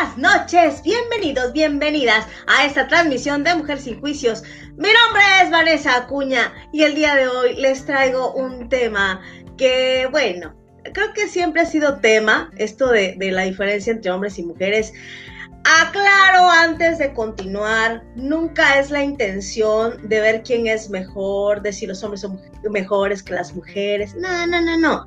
buenas noches, bienvenidos, bienvenidas a esta transmisión de Mujer sin Juicios. Mi nombre es Vanessa Acuña y el día de hoy les traigo un tema que, bueno, creo que siempre ha sido tema, esto de, la diferencia entre hombres y mujeres. Aclaro antes de continuar, nunca es la intención de ver quién es mejor, de si los hombres son mejores que las mujeres. No, no, no, no.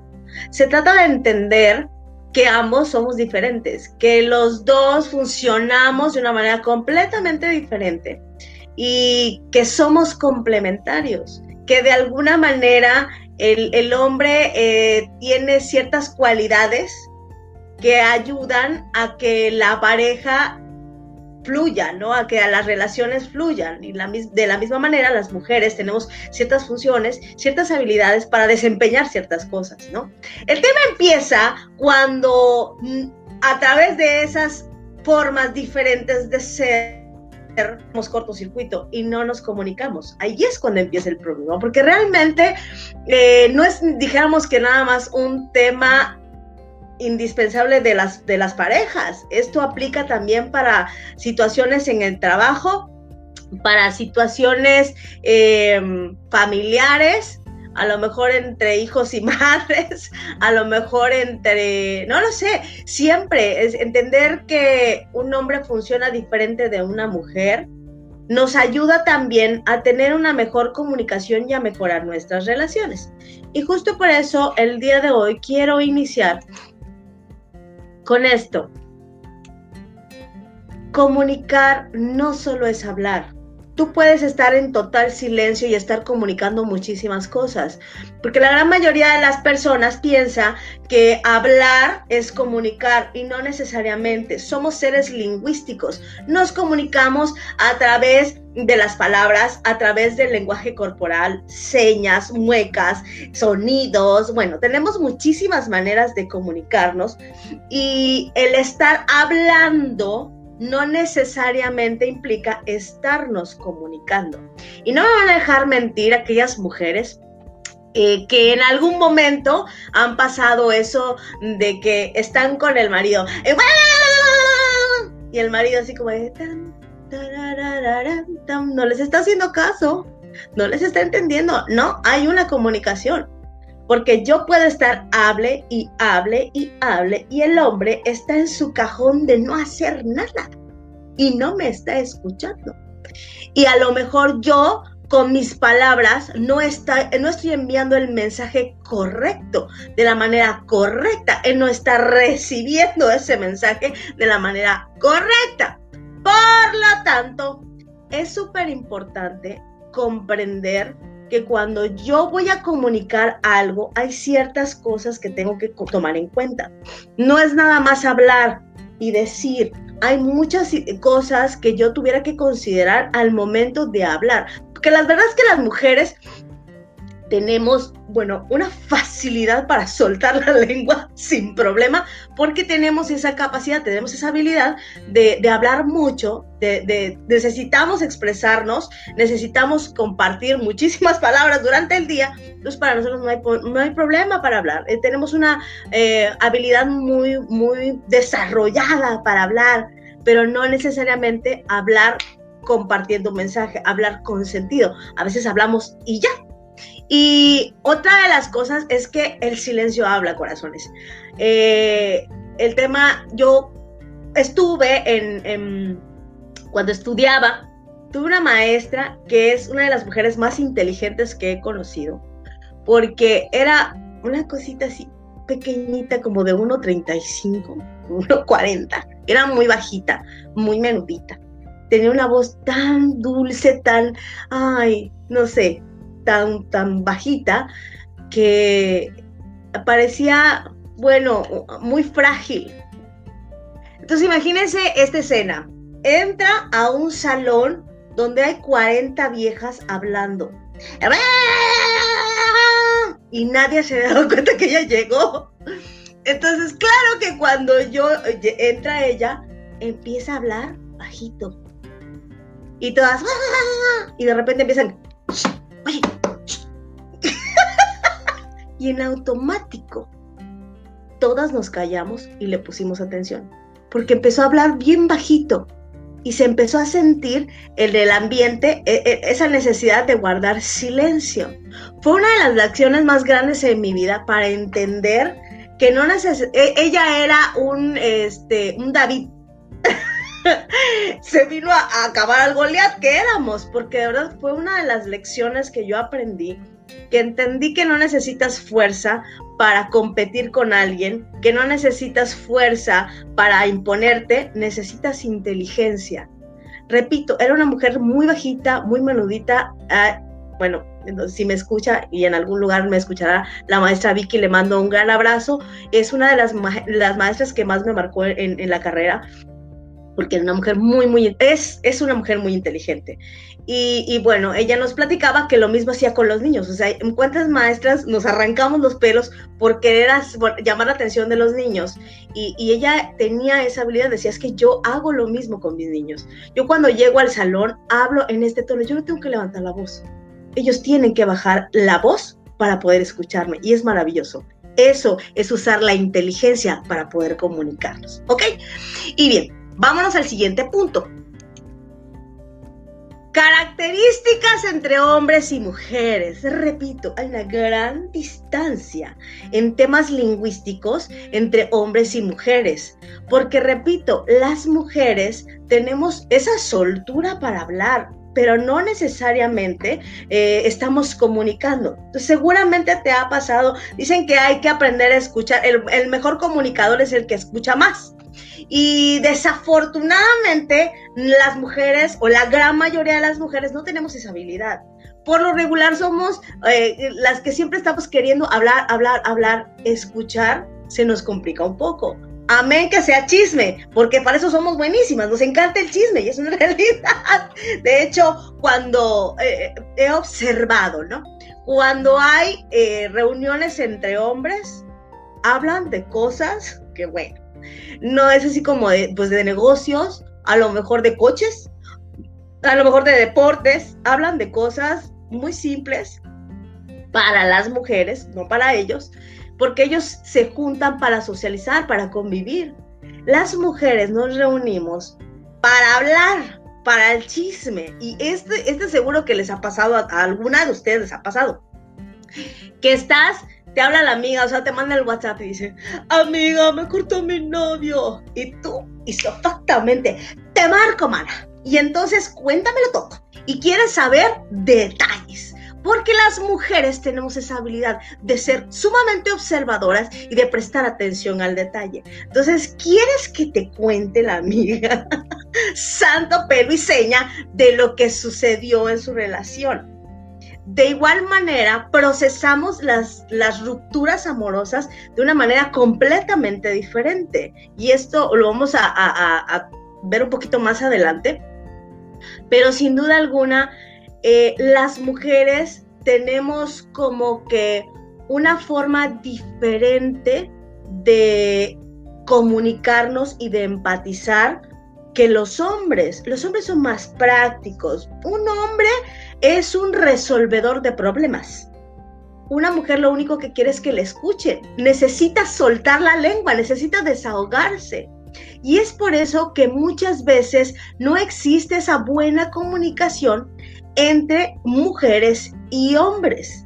Se trata de entender que ambos somos diferentes, que los dos funcionamos de una manera completamente diferente y que somos complementarios, que de alguna manera el, hombre eh, tiene ciertas cualidades que ayudan a que la pareja fluya, ¿no? A que las relaciones fluyan. Y de la misma manera, las mujeres tenemos ciertas funciones, ciertas habilidades para desempeñar ciertas cosas, ¿no? El tema empieza cuando mm, a través de esas formas diferentes de ser, tenemos cortocircuito y no nos comunicamos. Ahí es cuando empieza el problema, porque realmente eh, no es, dijéramos que nada más un tema indispensable de las, de las parejas. Esto aplica también para situaciones en el trabajo, para situaciones em, familiares, a lo mejor entre hijos y madres, a lo mejor entre, no lo sé, siempre es entender que un hombre funciona diferente de una mujer. Nos ayuda también a tener una mejor comunicación y a mejorar nuestras relaciones. Y justo por eso el día de hoy quiero iniciar con esto. Comunicar no solo es hablar. Tú puedes estar en total silencio y estar comunicando muchísimas cosas, porque la gran mayoría de las personas piensa que hablar es comunicar y no necesariamente. Somos seres lingüísticos. Nos comunicamos a través de las palabras a través del lenguaje corporal, señas, muecas, sonidos. Bueno, tenemos muchísimas maneras de comunicarnos y el estar hablando no necesariamente implica estarnos comunicando. Y no me van a dejar mentir aquellas mujeres eh, que en algún momento han pasado eso de que están con el marido y el marido así como no les está haciendo caso, no les está entendiendo. No, hay una comunicación. Porque yo puedo estar hable y hable y hable y el hombre está en su cajón de no hacer nada y no me está escuchando. Y a lo mejor yo con mis palabras no, está, no estoy enviando el mensaje correcto, de la manera correcta. Él no está recibiendo ese mensaje de la manera correcta. Por lo tanto, es súper importante comprender que cuando yo voy a comunicar algo, hay ciertas cosas que tengo que tomar en cuenta. No es nada más hablar y decir, hay muchas cosas que yo tuviera que considerar al momento de hablar. Porque la verdad es que las mujeres tenemos, bueno, una facilidad para soltar la lengua sin problema, porque tenemos esa capacidad, tenemos esa habilidad de, hablar mucho, de, necesitamos expresarnos, necesitamos compartir muchísimas palabras durante el día, entonces para nosotros no hay, no hay problema para hablar. Eh, tenemos una eh, habilidad muy, muy desarrollada para hablar, pero no necesariamente hablar compartiendo un mensaje, hablar con sentido. A veces hablamos y ya, y otra de las cosas es que el silencio habla, corazones. Eh, el tema, yo estuve en, cuando estudiaba, tuve una maestra que es una de las mujeres más inteligentes que he conocido, porque era una cosita así pequeñita, como de 1,35, 1,40. Era muy bajita, muy menudita. Tenía una voz tan dulce, tan, ay, no sé, tan, tan bajita que parecía, bueno, muy frágil. Entonces imagínense esta escena. Entra a un salón donde hay 40 viejas hablando. Y nadie se ha dado cuenta que ella llegó. Entonces, claro que cuando yo entra ella, empieza a hablar bajito. Y todas, y de repente empiezan, y en automático, todas nos callamos y le pusimos atención. porque empezó a hablar bien bajito y se empezó a sentir el del ambiente, e, e, esa necesidad de guardar silencio. Fue una de las lecciones más grandes en mi vida para entender que no e, ella era un, este, un David. se vino a, acabar al Goliat que éramos, porque de verdad fue una de las lecciones que yo aprendí, que entendí que no necesitas fuerza para competir con alguien, que no necesitas fuerza para imponerte, necesitas inteligencia. Repito, era una mujer muy bajita, muy menudita. Ah, bueno, si me escucha y en algún lugar me escuchará la maestra Vicky, le mando un gran abrazo. Es una de las, las maestras que más me marcó en la carrera porque es una mujer muy, muy, es, es una mujer muy inteligente. Y, bueno, ella nos platicaba que lo mismo hacía con los niños. O sea, en cuantas maestras nos arrancamos los pelos por querer llamar la atención de los niños. Y, y, ella tenía esa habilidad, decía, es que yo hago lo mismo con mis niños. Yo cuando llego al salón hablo en este tono, yo no tengo que levantar la voz. Ellos tienen que bajar la voz para poder escucharme. Y es maravilloso. Eso es usar la inteligencia para poder comunicarnos. ¿Ok? Y bien, Vámonos al siguiente punto. Características entre hombres y mujeres. Repito, hay una gran distancia en temas lingüísticos entre hombres y mujeres. Porque, repito, las mujeres tenemos esa soltura para hablar, pero no necesariamente eh, estamos comunicando. seguramente te ha pasado, dicen que hay que aprender a escuchar, el mejor comunicador es el que escucha más. Y desafortunadamente las mujeres o la gran mayoría de las mujeres no tenemos esa habilidad. Por lo regular somos eh, las que siempre estamos queriendo hablar, hablar, hablar, escuchar, se nos complica un poco. Amén que sea chisme, porque para eso somos buenísimas, nos encanta el chisme y es una realidad. De hecho, cuando eh, he observado, ¿no? Cuando hay eh, reuniones entre hombres, hablan de cosas que, bueno, no es así como de, pues de negocios, a lo mejor de coches, a lo mejor de deportes, hablan de cosas muy simples para las mujeres, no para ellos, porque ellos se juntan para socializar, para convivir. Las mujeres nos reunimos para hablar, para el chisme. Y este, este seguro que les ha pasado, a, a alguna de ustedes les ha pasado. Que estás te habla la amiga, o sea, te manda el WhatsApp y dice, amiga, me cortó mi novio. Y tú, exactamente, te marco, mana. Y entonces cuéntamelo todo. Y quieres saber detalles. Porque las mujeres tenemos esa habilidad de ser sumamente observadoras y de prestar atención al detalle. Entonces, ¿quieres que te cuente la amiga santo pelo y seña de lo que sucedió en su relación? De igual manera, procesamos las, las rupturas amorosas de una manera completamente diferente. Y esto lo vamos a, ver un poquito más adelante. Pero sin duda alguna, eh, las mujeres tenemos como que una forma diferente de comunicarnos y de empatizar que los hombres. Los hombres son más prácticos. Un hombre es un resolvedor de problemas. Una mujer lo único que quiere es que le escuche. Necesita soltar la lengua, necesita desahogarse. Y es por eso que muchas veces no existe esa buena comunicación entre mujeres y hombres.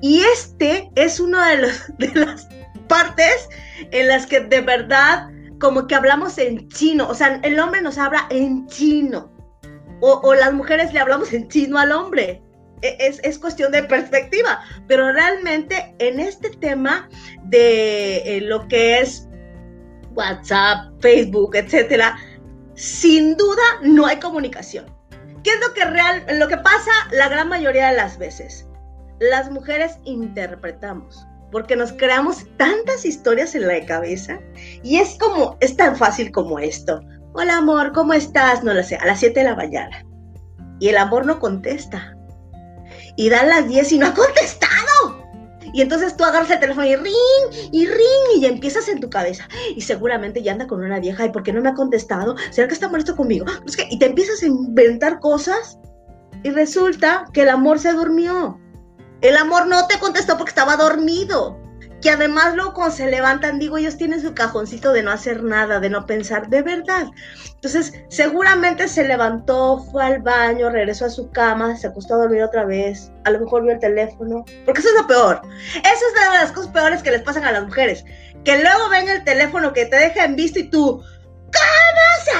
Y este es una de, de las partes en las que de verdad como que hablamos en chino. O sea, el hombre nos habla en chino o, las mujeres le hablamos en chino al hombre. E, es, cuestión de perspectiva, pero realmente en este tema de eh, lo que es WhatsApp, Facebook, etcétera, sin duda no hay comunicación. ¿Qué es lo que real, lo que pasa la gran mayoría de las veces? Las mujeres interpretamos porque nos creamos tantas historias en la cabeza y es como es tan fácil como esto. Hola amor, ¿cómo estás? No lo sé, a las 7 de la mañana. Y el amor no contesta. Y dan las 10 y no ha contestado. Y entonces tú agarras el teléfono y ring, y ring, y empiezas en tu cabeza. Y seguramente ya anda con una vieja. ¿Y por qué no me ha contestado? ¿Será que está molesto conmigo? Y te empiezas a inventar cosas. Y resulta que el amor se durmió. El amor no te contestó porque estaba dormido que además luego cuando se levantan, digo, ellos tienen su cajoncito de no hacer nada, de no pensar, de verdad. Entonces, seguramente se levantó, fue al baño, regresó a su cama, se acostó a dormir otra vez, a lo mejor vio el teléfono, porque eso es lo peor. Eso es una de las cosas peores que les pasan a las mujeres, que luego ven el teléfono que te deja en visto y tú, ¿cómo se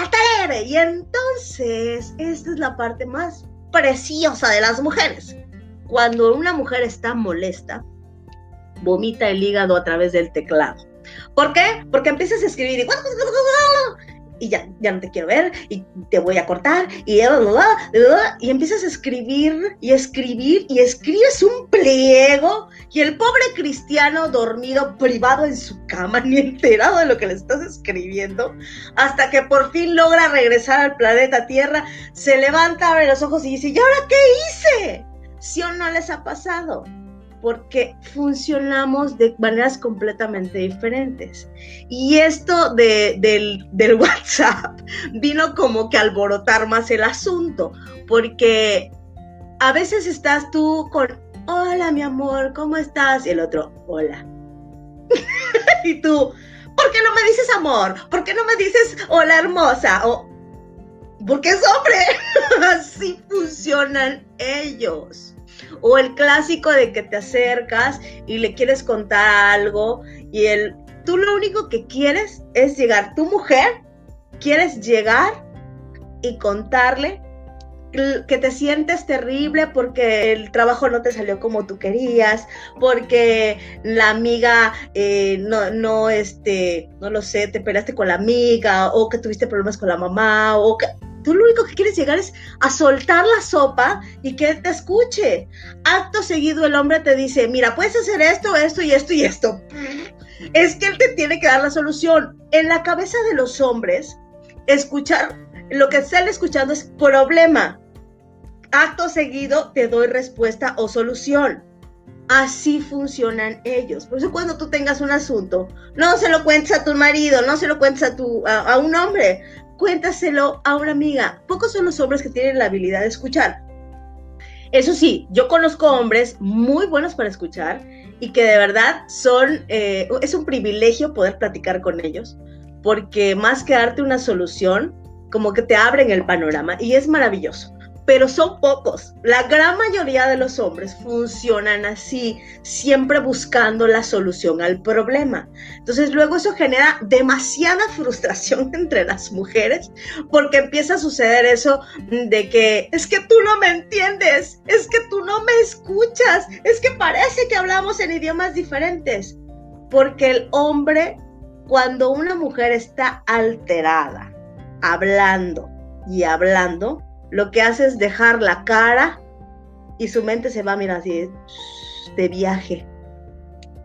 atreve? Y entonces, esta es la parte más preciosa de las mujeres. Cuando una mujer está molesta, vomita el hígado a través del teclado. ¿Por qué? Porque empiezas a escribir y, ya, ya no te quiero ver y te voy a cortar y, y empiezas a escribir y escribir y escribes un pliego y el pobre cristiano dormido privado en su cama ni enterado de lo que le estás escribiendo hasta que por fin logra regresar al planeta Tierra, se levanta, abre los ojos y dice, ¿y ahora qué hice? ¿Sí o no les ha pasado? Porque funcionamos de maneras completamente diferentes. Y esto de, del, WhatsApp vino como que a alborotar más el asunto, porque a veces estás tú con, hola mi amor, ¿cómo estás? Y el otro, hola. y tú, ¿por qué no me dices amor? ¿Por qué no me dices hola hermosa? O, porque es hombre. Así funcionan ellos. O el clásico de que te acercas y le quieres contar algo y el, tú lo único que quieres es llegar, tu mujer, quieres llegar y contarle que te sientes terrible porque el trabajo no te salió como tú querías, porque la amiga eh, no, no, este, no lo sé, te peleaste con la amiga, o que tuviste problemas con la mamá, o que tú lo único que quieres llegar es a soltar la sopa y que te escuche. Acto seguido el hombre te dice, mira, puedes hacer esto, esto y esto y esto. Es que él te tiene que dar la solución. En la cabeza de los hombres, escuchar, lo que están escuchando es problema. Acto seguido te doy respuesta o solución. Así funcionan ellos. Por eso cuando tú tengas un asunto, no se lo cuentes a tu marido, no se lo cuentes a, tu, a un hombre, cuéntaselo a una amiga. Pocos son los hombres que tienen la habilidad de escuchar. Eso sí, yo conozco hombres muy buenos para escuchar y que de verdad son, eh, es un privilegio poder platicar con ellos, porque más que darte una solución, como que te abren el panorama y es maravilloso pero son pocos. La gran mayoría de los hombres funcionan así, siempre buscando la solución al problema. Entonces luego eso genera demasiada frustración entre las mujeres porque empieza a suceder eso de que es que tú no me entiendes, es que tú no me escuchas, es que parece que hablamos en idiomas diferentes. Porque el hombre, cuando una mujer está alterada, hablando y hablando, lo que hace es dejar la cara y su mente se va a mirar así de viaje.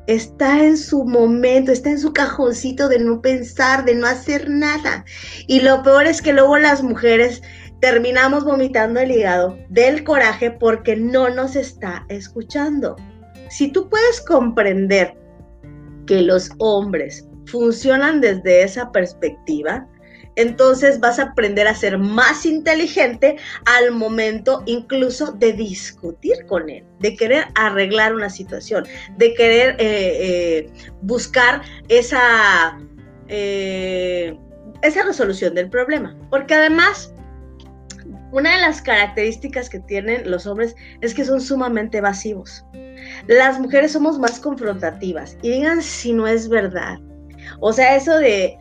Está en su momento, está en su cajoncito de no pensar, de no hacer nada. Y lo peor es que luego las mujeres terminamos vomitando el hígado del coraje porque no nos está escuchando. Si tú puedes comprender que los hombres funcionan desde esa perspectiva, entonces vas a aprender a ser más inteligente al momento incluso de discutir con él, de querer arreglar una situación, de querer eh, eh, buscar esa, eh, esa resolución del problema. Porque además, una de las características que tienen los hombres es que son sumamente evasivos. Las mujeres somos más confrontativas y digan si no es verdad. O sea, eso de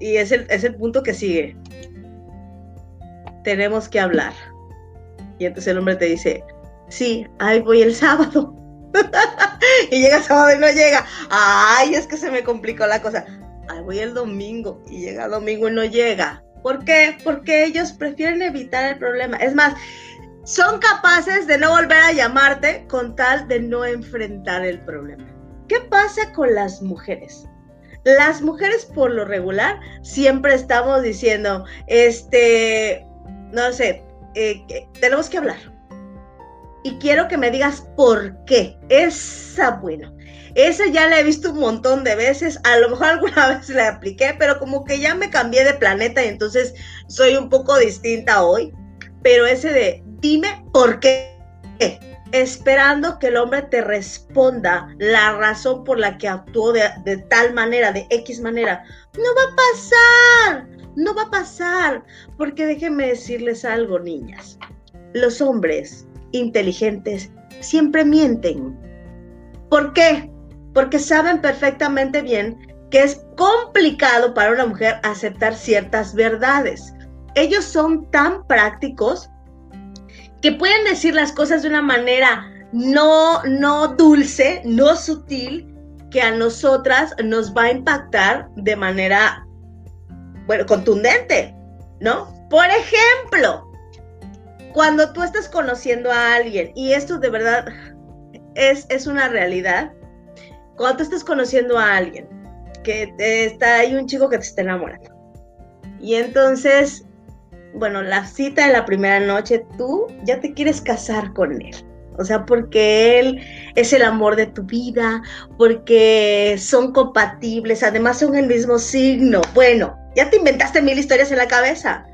y es el, es el punto que sigue. Tenemos que hablar. Y entonces el hombre te dice, sí, ahí voy el sábado. y llega sábado y no llega. Ay, es que se me complicó la cosa. Ahí voy el domingo y llega domingo y no llega. ¿Por qué? Porque ellos prefieren evitar el problema. Es más, son capaces de no volver a llamarte con tal de no enfrentar el problema. ¿Qué pasa con las mujeres? Las mujeres por lo regular siempre estamos diciendo, este, no sé, eh, tenemos que hablar. Y quiero que me digas por qué. Esa, bueno, esa ya la he visto un montón de veces. A lo mejor alguna vez la apliqué, pero como que ya me cambié de planeta y entonces soy un poco distinta hoy. Pero ese de, dime por qué. Esperando que el hombre te responda la razón por la que actuó de, tal manera, de X manera. No va a pasar, no va a pasar, porque déjenme decirles algo, niñas. Los hombres inteligentes siempre mienten. ¿Por qué? Porque saben perfectamente bien que es complicado para una mujer aceptar ciertas verdades. Ellos son tan prácticos que pueden decir las cosas de una manera no, no dulce, no sutil, que a nosotras nos va a impactar de manera, bueno, contundente, ¿no? Por ejemplo, cuando tú estás conociendo a alguien, y esto de verdad es, es una realidad, cuando tú estás conociendo a alguien, que está hay un chico que te está enamorando, y entonces bueno, la cita de la primera noche, tú ya te quieres casar con él. O sea, porque él es el amor de tu vida, porque son compatibles, además son el mismo signo. Bueno, ya te inventaste mil historias en la cabeza.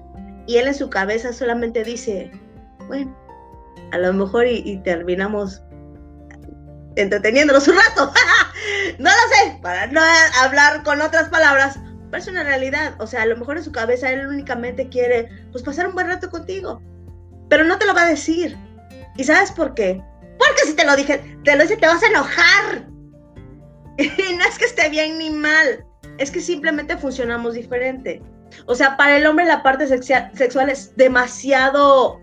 Y él en su cabeza solamente dice, bueno, a lo mejor y, terminamos entreteniéndonos un rato. no lo sé, para no hablar con otras palabras, es una realidad. O sea, a lo mejor en su cabeza él únicamente quiere, pues, pasar un buen rato contigo. Pero no te lo va a decir. ¿Y sabes por qué? Porque si te lo dije, te lo dice, te vas a enojar. Y no es que esté bien ni mal. Es que simplemente funcionamos diferente. O sea, para el hombre la parte sexual es demasiado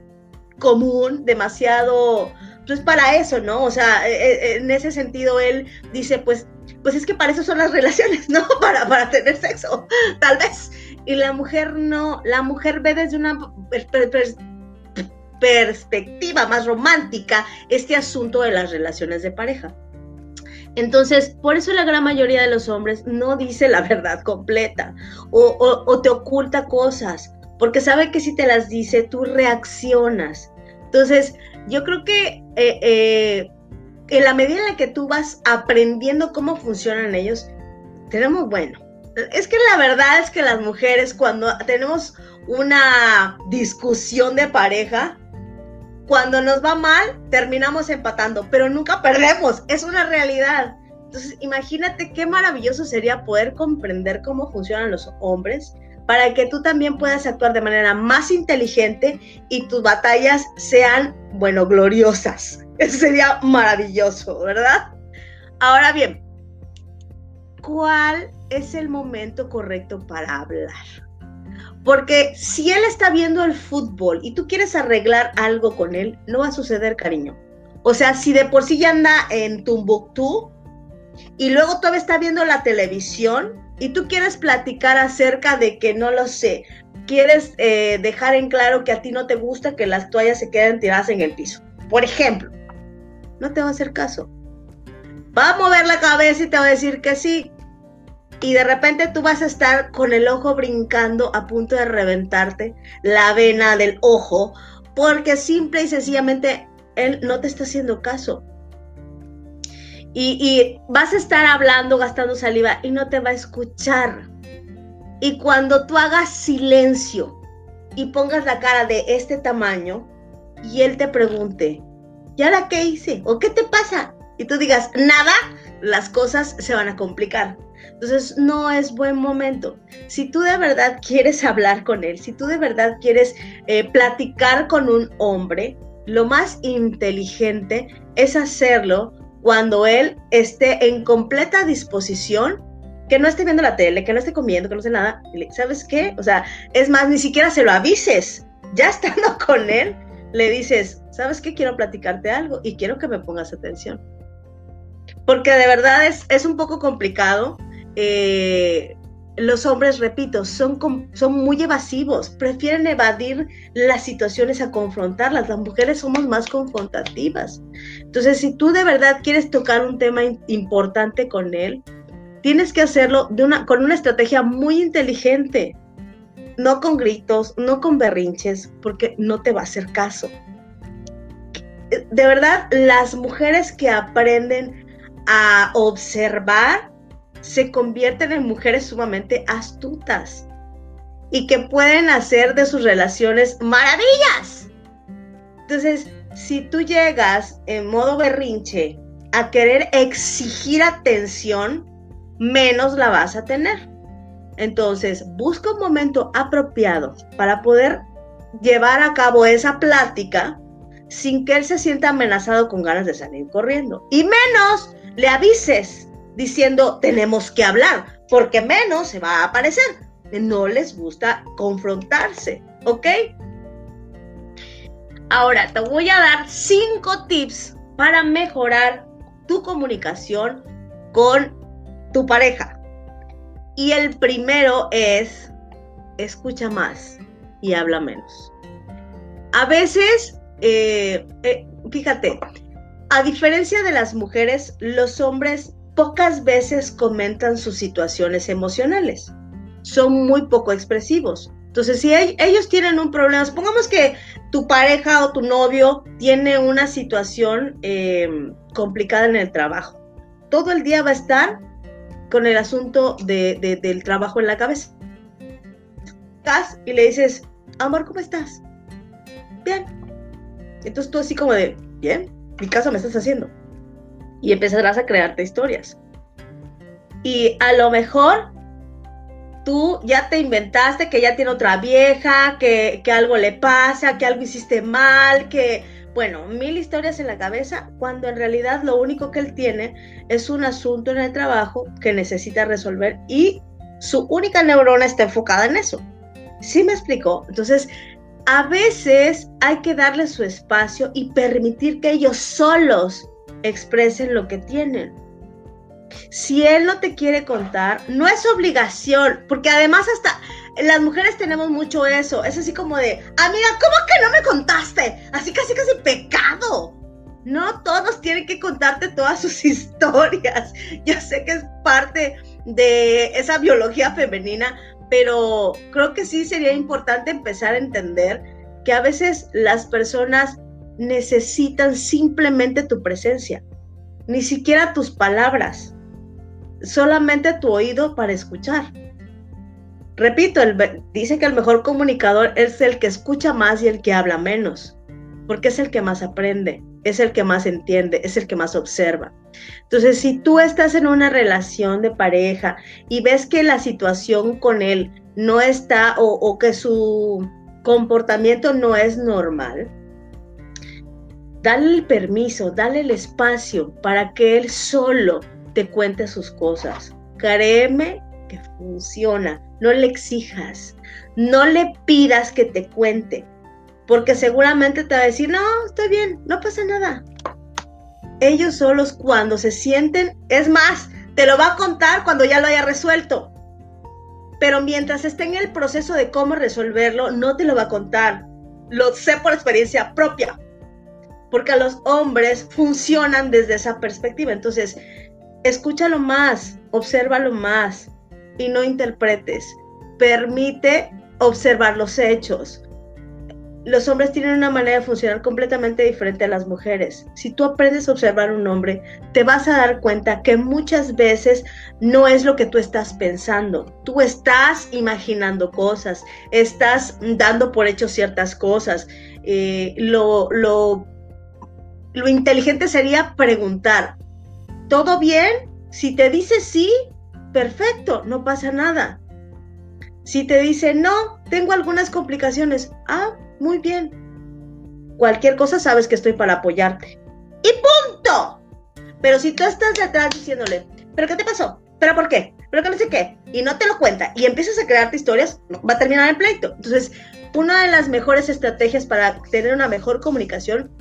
común, demasiado, pues para eso, ¿no? O sea, e, e, en ese sentido él dice, pues pues es que para eso son las relaciones, ¿no? Para, para tener sexo, tal vez. Y la mujer no, la mujer ve desde una perspectiva más romántica este asunto de las relaciones de pareja. Entonces, por eso la gran mayoría de los hombres no dice la verdad completa o, te oculta cosas, porque sabe que si te las dice, tú reaccionas. Entonces, yo creo que eh, eh, en la medida en la que tú vas aprendiendo cómo funcionan ellos, tenemos, bueno, es que la verdad es que las mujeres cuando tenemos una discusión de pareja, cuando nos va mal, terminamos empatando, pero nunca perdemos, es una realidad. Entonces, imagínate qué maravilloso sería poder comprender cómo funcionan los hombres para que tú también puedas actuar de manera más inteligente y tus batallas sean, bueno, gloriosas. Eso sería maravilloso, ¿verdad? Ahora bien, ¿cuál es el momento correcto para hablar? Porque si él está viendo el fútbol y tú quieres arreglar algo con él, no va a suceder, cariño. O sea, si de por sí ya anda en Tumbuktu y luego todavía está viendo la televisión y tú quieres platicar acerca de que no lo sé, quieres eh, dejar en claro que a ti no te gusta que las toallas se queden tiradas en el piso. Por ejemplo, no te va a hacer caso. Va a mover la cabeza y te va a decir que sí. Y de repente tú vas a estar con el ojo brincando a punto de reventarte la vena del ojo porque simple y sencillamente él no te está haciendo caso. Y, vas a estar hablando, gastando saliva y no te va a escuchar. Y cuando tú hagas silencio y pongas la cara de este tamaño y él te pregunte, ¿y ahora qué hice? ¿O qué te pasa? Y tú digas, nada, las cosas se van a complicar. Entonces no es buen momento. Si tú de verdad quieres hablar con él, si tú de verdad quieres eh, platicar con un hombre, lo más inteligente es hacerlo cuando él esté en completa disposición, que no esté viendo la tele, que no esté comiendo, que no esté nada. ¿Sabes qué? O sea, es más, ni siquiera se lo avises. Ya estando con él, le dices, ¿sabes qué? Quiero platicarte algo y quiero que me pongas atención. Porque de verdad es, es un poco complicado. Eh, los hombres, repito, son, son muy evasivos, prefieren evadir las situaciones a confrontarlas. Las mujeres somos más confrontativas. Entonces, si tú de verdad quieres tocar un tema importante con él, tienes que hacerlo con una estrategia muy inteligente no con gritos, no con berrinches, porque no te va a hacer caso. De verdad, las mujeres que aprenden a observar se convierten en mujeres sumamente astutas y que pueden hacer de sus relaciones maravillas. Entonces, si tú llegas en modo berrinche a querer exigir atención, menos la vas a tener. Entonces, busca un momento apropiado para poder llevar a cabo esa plática sin que él se sienta amenazado con ganas de salir corriendo. Y menos le avises diciendo tenemos que hablar, porque menos se va a aparecer. No les gusta confrontarse, ¿ok? Ahora te voy a dar cinco tips para mejorar tu comunicación con tu pareja. Y el primero es, escucha más y habla menos. A veces, eh, eh, fíjate, a diferencia de las mujeres, los hombres pocas veces comentan sus situaciones emocionales. Son muy poco expresivos. Entonces, si ellos tienen un problema, supongamos que tu pareja o tu novio tiene una situación em, complicada en el trabajo, todo el día va a estar con el asunto del trabajo en la cabeza. Y le dices, amor, ¿cómo estás? Bien. Entonces tú así como de, bien, mi caso me estás haciendo. Y empezarás a crearte historias. Y a lo mejor tú ya te inventaste que ya tiene otra vieja, que, que algo le pasa, que algo hiciste mal, que, bueno, mil historias en la cabeza, cuando en realidad lo único que él tiene es un asunto en el trabajo que necesita resolver y su única neurona está enfocada en eso. ¿Sí me explicó? Entonces, a veces hay que darle su espacio y permitir que ellos solos expresen lo que tienen. Si él no te quiere contar, no es obligación, porque además hasta las mujeres tenemos mucho eso. Es así como de, amiga, ¿cómo que no me contaste? Así casi casi pecado. No todos tienen que contarte todas sus historias. Yo sé que es parte de esa biología femenina, pero creo que sí sería importante empezar a entender que a veces las personas necesitan simplemente tu presencia, ni siquiera tus palabras, solamente tu oído para escuchar. Repito, dice que el mejor comunicador es el que escucha más y el que habla menos, porque es el que más aprende, es el que más entiende, es el que más observa. Entonces, si tú estás en una relación de pareja y ves que la situación con él no está o, que su comportamiento no es normal, dale el permiso, dale el espacio para que él solo te cuente sus cosas. Créeme que funciona. No le exijas, no le pidas que te cuente, porque seguramente te va a decir, no, estoy bien, no pasa nada ellos solos cuando se sienten, es más, te lo va a contar cuando ya lo haya resuelto. Pero mientras esté en el proceso de cómo resolverlo, no te lo va a contar. Lo sé por experiencia propia. Porque los hombres funcionan desde esa perspectiva. Entonces, escúchalo más, obsérvalo más y no interpretes. Permite observar los hechos los hombres tienen una manera de funcionar completamente diferente a las mujeres. Si tú aprendes a observar un hombre, te vas a dar cuenta que muchas veces no es lo que tú estás pensando. Tú estás imaginando cosas, estás dando por hecho ciertas cosas. Eh, lo, lo, lo inteligente sería preguntar, ¿todo bien? Si te dice sí, perfecto, no pasa nada. Si te dice no, tengo algunas complicaciones, ah, muy bien. Cualquier cosa sabes que estoy para apoyarte. Y punto. Pero si tú estás detrás diciéndole, ¿pero qué te pasó? ¿Pero por qué? ¿Pero qué no sé qué? Y no te lo cuenta y empiezas a crearte historias, va a terminar el pleito. Entonces, una de las mejores estrategias para tener una mejor comunicación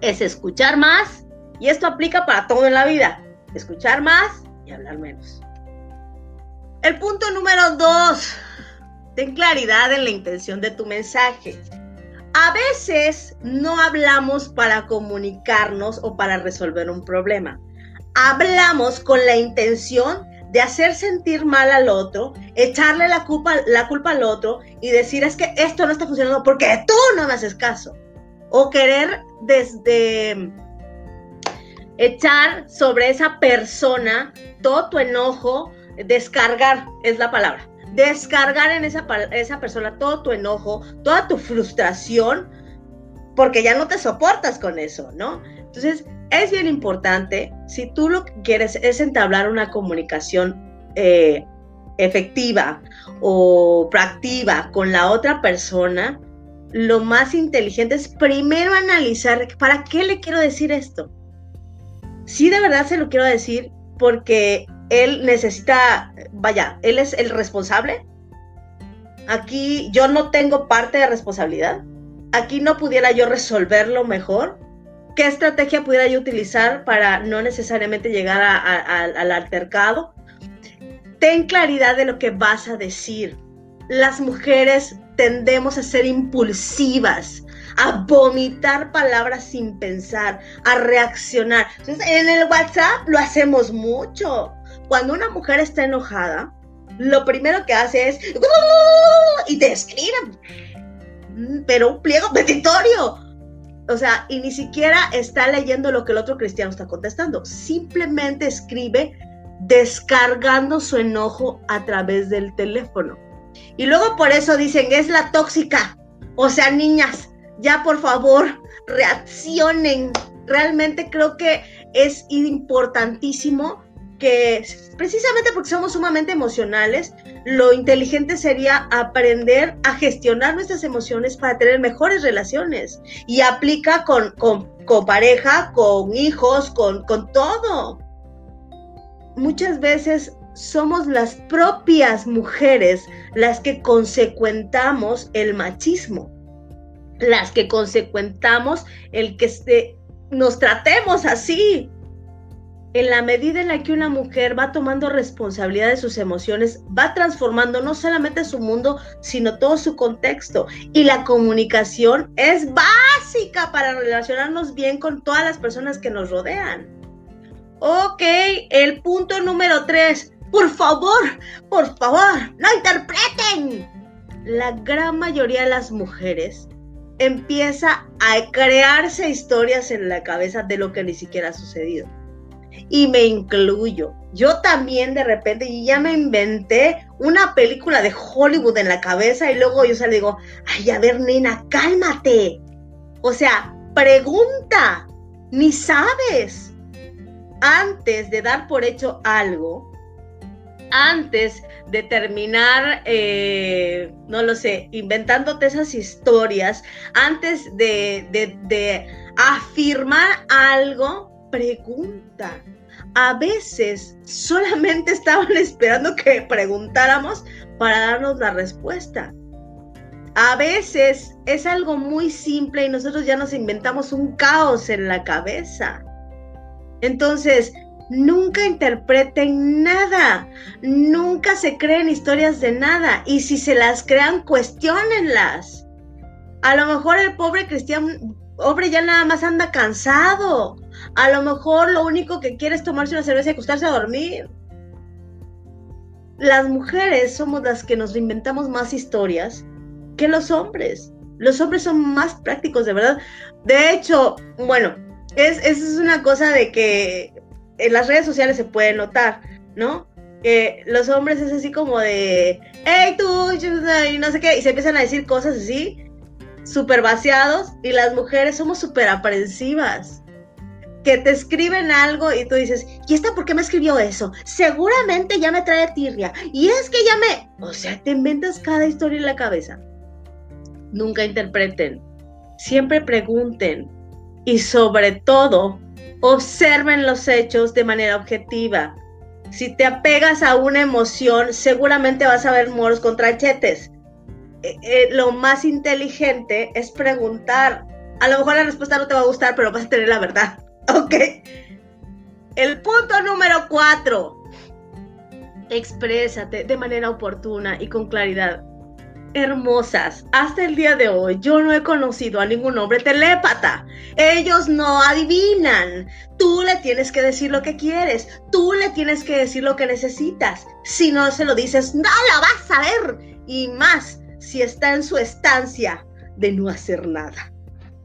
es escuchar más. Y esto aplica para todo en la vida. Escuchar más y hablar menos. El punto número dos. Ten claridad en la intención de tu mensaje. A veces no hablamos para comunicarnos o para resolver un problema. Hablamos con la intención de hacer sentir mal al otro, echarle la culpa, la culpa al otro y decir es que esto no está funcionando porque tú no me haces caso. O querer desde echar sobre esa persona todo tu enojo, descargar es la palabra descargar en esa, esa persona todo tu enojo, toda tu frustración, porque ya no te soportas con eso, ¿no? Entonces, es bien importante, si tú lo que quieres es entablar una comunicación eh, efectiva o proactiva con la otra persona, lo más inteligente es primero analizar para qué le quiero decir esto. Si de verdad se lo quiero decir porque él necesita, vaya, él es el responsable. Aquí yo no tengo parte de responsabilidad. Aquí no pudiera yo resolverlo mejor. ¿Qué estrategia pudiera yo utilizar para no necesariamente llegar al altercado? Ten claridad de lo que vas a decir. Las mujeres tendemos a ser impulsivas, a vomitar palabras sin pensar, a reaccionar. En el WhatsApp lo hacemos mucho. Cuando una mujer está enojada, lo primero que hace es y te escribe, pero un pliego petitorio. O sea, y ni siquiera está leyendo lo que el otro cristiano está contestando. Simplemente escribe descargando su enojo a través del teléfono. Y luego por eso dicen, es la tóxica. O sea, niñas, ya por favor, reaccionen. Realmente creo que es importantísimo que precisamente porque somos sumamente emocionales, lo inteligente sería aprender a gestionar nuestras emociones para tener mejores relaciones. Y aplica con, con, pareja, con hijos, con, con todo. Muchas veces somos las propias mujeres las que consecuentamos el machismo, las que consecuentamos el que nos tratemos así. En la medida en la que una mujer va tomando responsabilidad de sus emociones, va transformando no solamente su mundo, sino todo su contexto. Y la comunicación es básica para relacionarnos bien con todas las personas que nos rodean. Ok, el punto número tres, por favor, por favor, no interpreten. La gran mayoría de las mujeres empieza a crearse historias en la cabeza de lo que ni siquiera ha sucedido. Y me incluyo. Yo también de repente ya me inventé una película de Hollywood en la cabeza y luego yo se le digo, ay, a ver, nena, cálmate. O sea, pregunta, ni sabes. Antes de dar por hecho algo, antes de terminar, eh, no lo sé, inventándote esas historias, antes de, afirmar algo, pregunta. A veces solamente estaban esperando que preguntáramos para darnos la respuesta. A veces es algo muy simple y nosotros ya nos inventamos un caos en la cabeza. Entonces, nunca interpreten nada, nunca se creen historias de nada y si se las crean, cuestionenlas. A lo mejor el pobre cristiano, pobre ya nada más anda cansado. A lo mejor lo único que quiere es tomarse una cerveza y acostarse a dormir. Las mujeres somos las que nos inventamos más historias que los hombres. Los hombres son más prácticos, de verdad. De hecho, bueno, es, es una cosa de que en las redes sociales se puede notar, ¿no? Que los hombres es así como de, hey tú, y no sé qué, y se empiezan a decir cosas así, súper vaciados, y las mujeres somos súper aprensivas. Te escriben algo y tú dices, ¿y esta por qué me escribió eso? Seguramente ya me trae tirria. Y es que ya me. O sea, te inventas cada historia en la cabeza. Nunca interpreten. Siempre pregunten. Y sobre todo, Observen los hechos de manera objetiva. Si te apegas a una emoción, seguramente vas a ver moros con trachetes. Eh, eh, lo más inteligente es preguntar. A lo mejor la respuesta no te va a gustar, pero vas a tener la verdad. ¿Ok? El punto número cuatro. Exprésate de manera oportuna y con claridad hermosas. Hasta el día de hoy yo no he conocido a ningún hombre telépata. Ellos no adivinan. Tú le tienes que decir lo que quieres. Tú le tienes que decir lo que necesitas. Si no se lo dices, no lo vas a ver. Y más si está en su estancia de no hacer nada.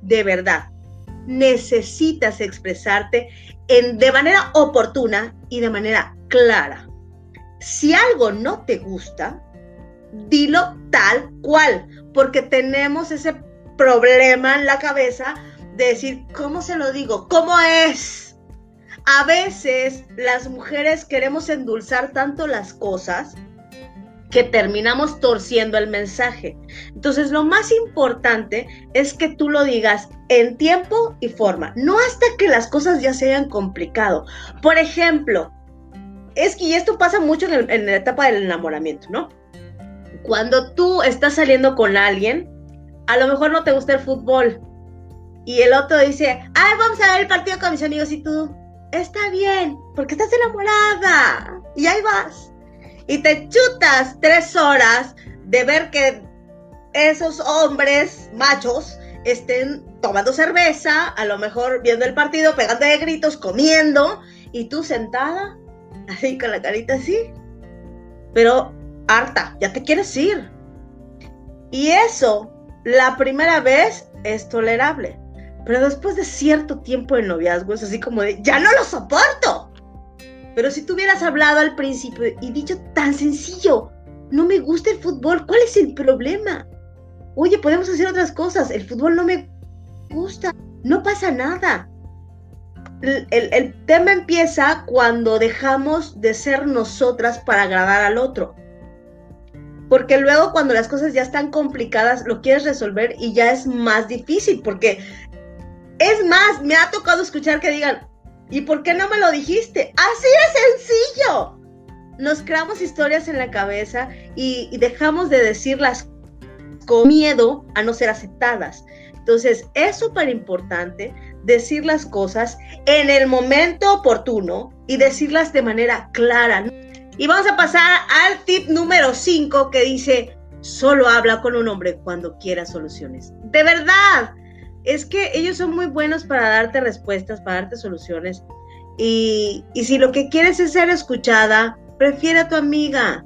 De verdad, necesitas expresarte en, de manera oportuna y de manera clara. Si algo no te gusta, dilo tal cual, porque tenemos ese problema en la cabeza de decir, ¿cómo se lo digo? ¿Cómo es? A veces las mujeres queremos endulzar tanto las cosas que terminamos torciendo el mensaje. Entonces, lo más importante es que tú lo digas en tiempo y forma, no hasta que las cosas ya se hayan complicado. Por ejemplo, es que esto pasa mucho en, en la etapa del enamoramiento, ¿no? Cuando tú estás saliendo con alguien, a lo mejor no te gusta el fútbol y el otro dice, ay, vamos a ver el partido con mis amigos y tú, está bien, porque estás enamorada y ahí vas y te chutas tres horas de ver que esos hombres machos estén tomando cerveza, a lo mejor viendo el partido, pegando de gritos, comiendo, y tú sentada, así con la carita así, pero harta, ya te quieres ir. Y eso, la primera vez es tolerable, pero después de cierto tiempo de noviazgo es así como de, ya no lo soporto. Pero si tú hubieras hablado al principio y dicho tan sencillo, no me gusta el fútbol, ¿cuál es el problema? Oye, podemos hacer otras cosas, el fútbol no me gusta, no pasa nada. El, tema empieza cuando dejamos de ser nosotras para agradar al otro. Porque luego cuando las cosas ya están complicadas, lo quieres resolver y ya es más difícil. Porque es más, me ha tocado escuchar que digan, ¿Y por qué no me lo dijiste? Así de sencillo. Nos creamos historias en la cabeza y, dejamos de decirlas con miedo a no ser aceptadas. Entonces, es súper importante decir las cosas en el momento oportuno y decirlas de manera clara. Y vamos a pasar al tip número 5 que dice, solo habla con un hombre cuando quiera soluciones. De verdad, es que ellos son muy buenos para darte respuestas, para darte soluciones. Y, si lo que quieres es ser escuchada, prefiere a tu amiga.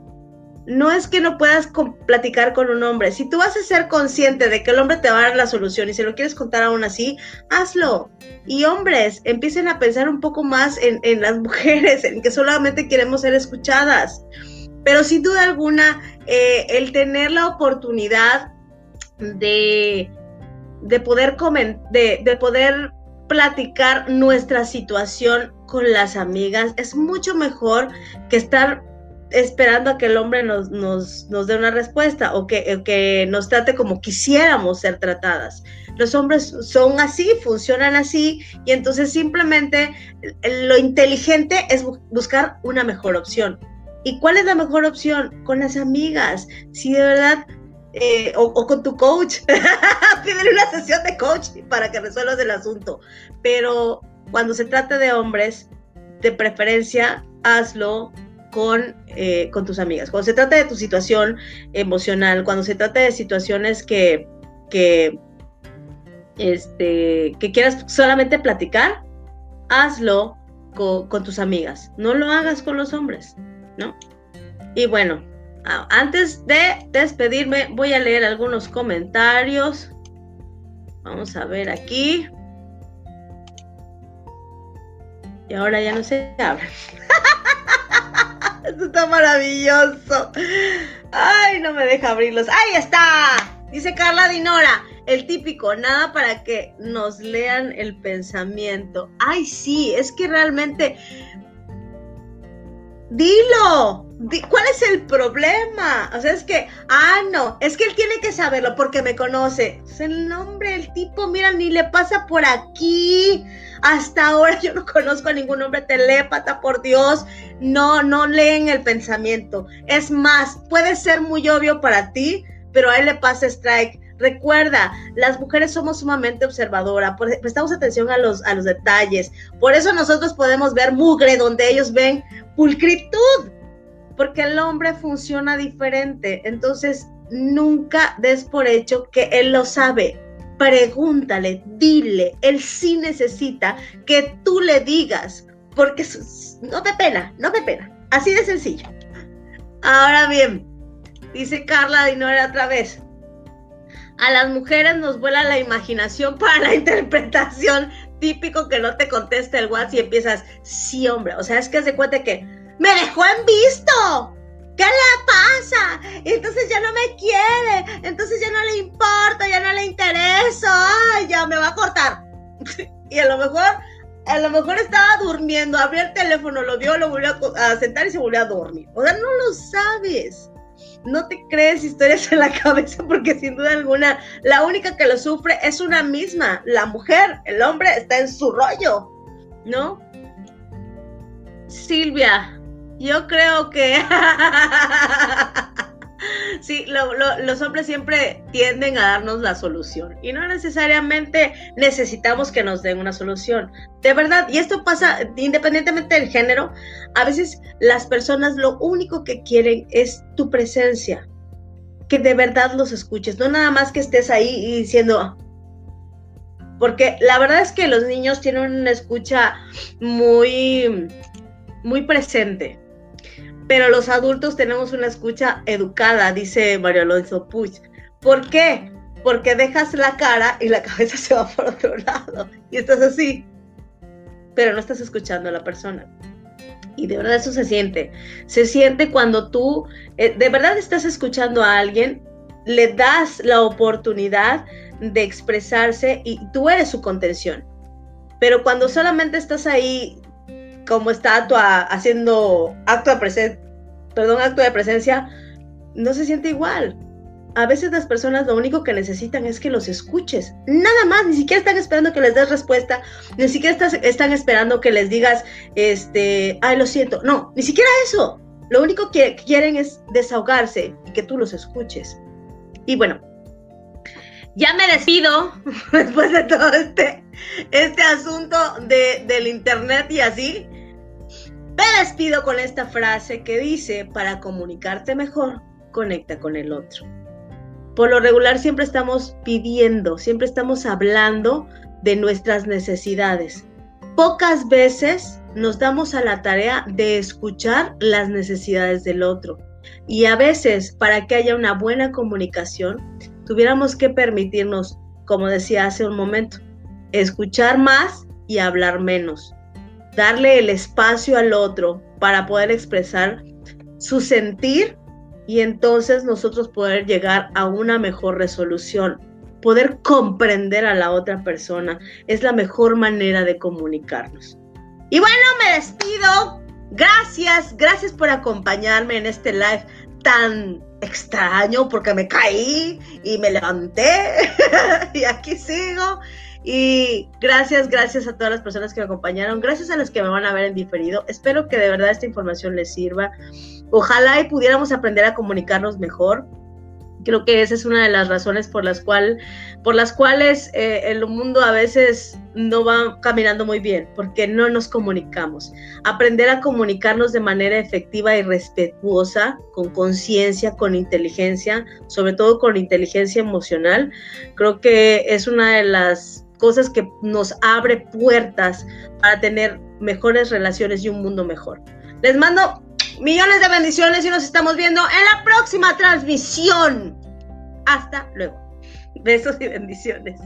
No es que no puedas platicar con un hombre. Si tú vas a ser consciente de que el hombre te va a dar la solución y si lo quieres contar aún así, hazlo. Y hombres, empiecen a pensar un poco más en, en las mujeres, en que solamente queremos ser escuchadas. Pero sin duda alguna, eh, el tener la oportunidad de de poder, de, de poder platicar nuestra situación con las amigas es mucho mejor que estar esperando a que el hombre nos, nos, nos dé una respuesta o que, que, nos trate como quisiéramos ser tratadas. Los hombres son así, funcionan así y entonces simplemente lo inteligente es buscar una mejor opción. ¿Y cuál es la mejor opción? Con las amigas. Si de verdad eh, o, con tu coach. Pídele una sesión de coach para que resuelvas el asunto. Pero cuando se trata de hombres, de preferencia, hazlo con, eh, con tus amigas. Cuando se trata de tu situación emocional, cuando se trata de situaciones que, que, este, que quieras solamente platicar, hazlo con, con tus amigas. No lo hagas con los hombres, ¿no? Y bueno, antes de despedirme, voy a leer algunos comentarios. Vamos a ver aquí. Y ahora ya no se abre. Esto está maravilloso. Ay, no me deja abrirlos. ¡Ahí está! Dice Carla Dinora, el típico, nada para que nos lean el pensamiento. Ay, sí, es que realmente... Dilo, ¿Cuál es el problema? O sea, es que, ah, no, es que él tiene que saberlo porque me conoce. Es el nombre, el tipo, mira, ni le pasa por aquí. Hasta ahora yo no conozco a ningún hombre telépata, por Dios. No, no leen el pensamiento. Es más, puede ser muy obvio para ti, pero a él le pasa strike. Recuerda, las mujeres somos sumamente observadoras, prestamos atención a los, a los detalles. Por eso nosotros podemos ver mugre donde ellos ven pulcritud porque el hombre funciona diferente. Entonces, nunca des por hecho que él lo sabe. Pregúntale, dile, él sí necesita que tú le digas, porque no te pena, no te pena. Así de sencillo. Ahora bien, dice Carla Dinora otra vez. A las mujeres nos vuela la imaginación para la interpretación típico que no te conteste el WhatsApp y empiezas, sí, hombre. O sea, es que se cuenta que me dejó en visto. ¿qué le pasa? Entonces ya no me quiere, entonces ya no le importa, ya no le interesa, ay, ya me va a cortar. y a lo mejor, a lo mejor estaba durmiendo, abrió el teléfono, lo vio, lo volvió a, sentar y se volvió a dormir. O sea, no lo sabes. No te crees historias en la cabeza porque sin duda alguna la única que lo sufre es una misma, la mujer, el hombre está en su rollo, ¿no? Silvia, yo creo que Sí, los hombres siempre tienden a darnos la solución y no necesariamente necesitamos que nos den una solución. De verdad, y esto pasa independientemente del género, a veces las personas lo único que quieren es tu presencia, que de verdad los escuches, no nada más que estés ahí diciendo, porque la verdad es que los niños tienen una escucha muy, muy presente pero los adultos tenemos una escucha educada, dice Mario Alonso Puig. ¿Por qué? Porque dejas la cara y la cabeza se va por otro lado y estás así, pero no estás escuchando a la persona. Y de verdad eso se siente. Se siente cuando tú eh, de verdad estás escuchando a alguien, le das la oportunidad de expresarse y tú eres su contención. Pero cuando solamente estás ahí como estatua haciendo acto de presencia, perdón, acto de presencia, no se siente igual. A veces las personas lo único que necesitan es que los escuches. Nada más, ni siquiera están esperando que les des respuesta, ni siquiera están esperando que les digas, este, ay, lo siento. No, ni siquiera eso. Lo único que quieren es desahogarse y que tú los escuches. Y bueno, ya me despido después de todo este, este asunto de, del internet y así. Me despido con esta frase que dice, para comunicarte mejor, conecta con el otro. Por lo regular siempre estamos pidiendo, siempre estamos hablando de nuestras necesidades. Pocas veces nos damos a la tarea de escuchar las necesidades del otro. Y a veces, para que haya una buena comunicación, tuviéramos que permitirnos, como decía hace un momento, escuchar más y hablar menos darle el espacio al otro para poder expresar su sentir y entonces nosotros poder llegar a una mejor resolución, poder comprender a la otra persona es la mejor manera de comunicarnos. Y bueno, me despido. Gracias, gracias por acompañarme en este live tan extraño porque me caí y me levanté y aquí sigo. Y gracias, gracias a todas las personas que me acompañaron, gracias a las que me van a ver en diferido. Espero que de verdad esta información les sirva. Ojalá y pudiéramos aprender a comunicarnos mejor. Creo que esa es una de las razones por las, cual, por las cuales eh, el mundo a veces no va caminando muy bien, porque no nos comunicamos. Aprender a comunicarnos de manera efectiva y respetuosa, con conciencia, con inteligencia, sobre todo con inteligencia emocional, creo que es una de las cosas que nos abre puertas para tener mejores relaciones y un mundo mejor. Les mando millones de bendiciones y nos estamos viendo en la próxima transmisión. Hasta luego. Besos y bendiciones.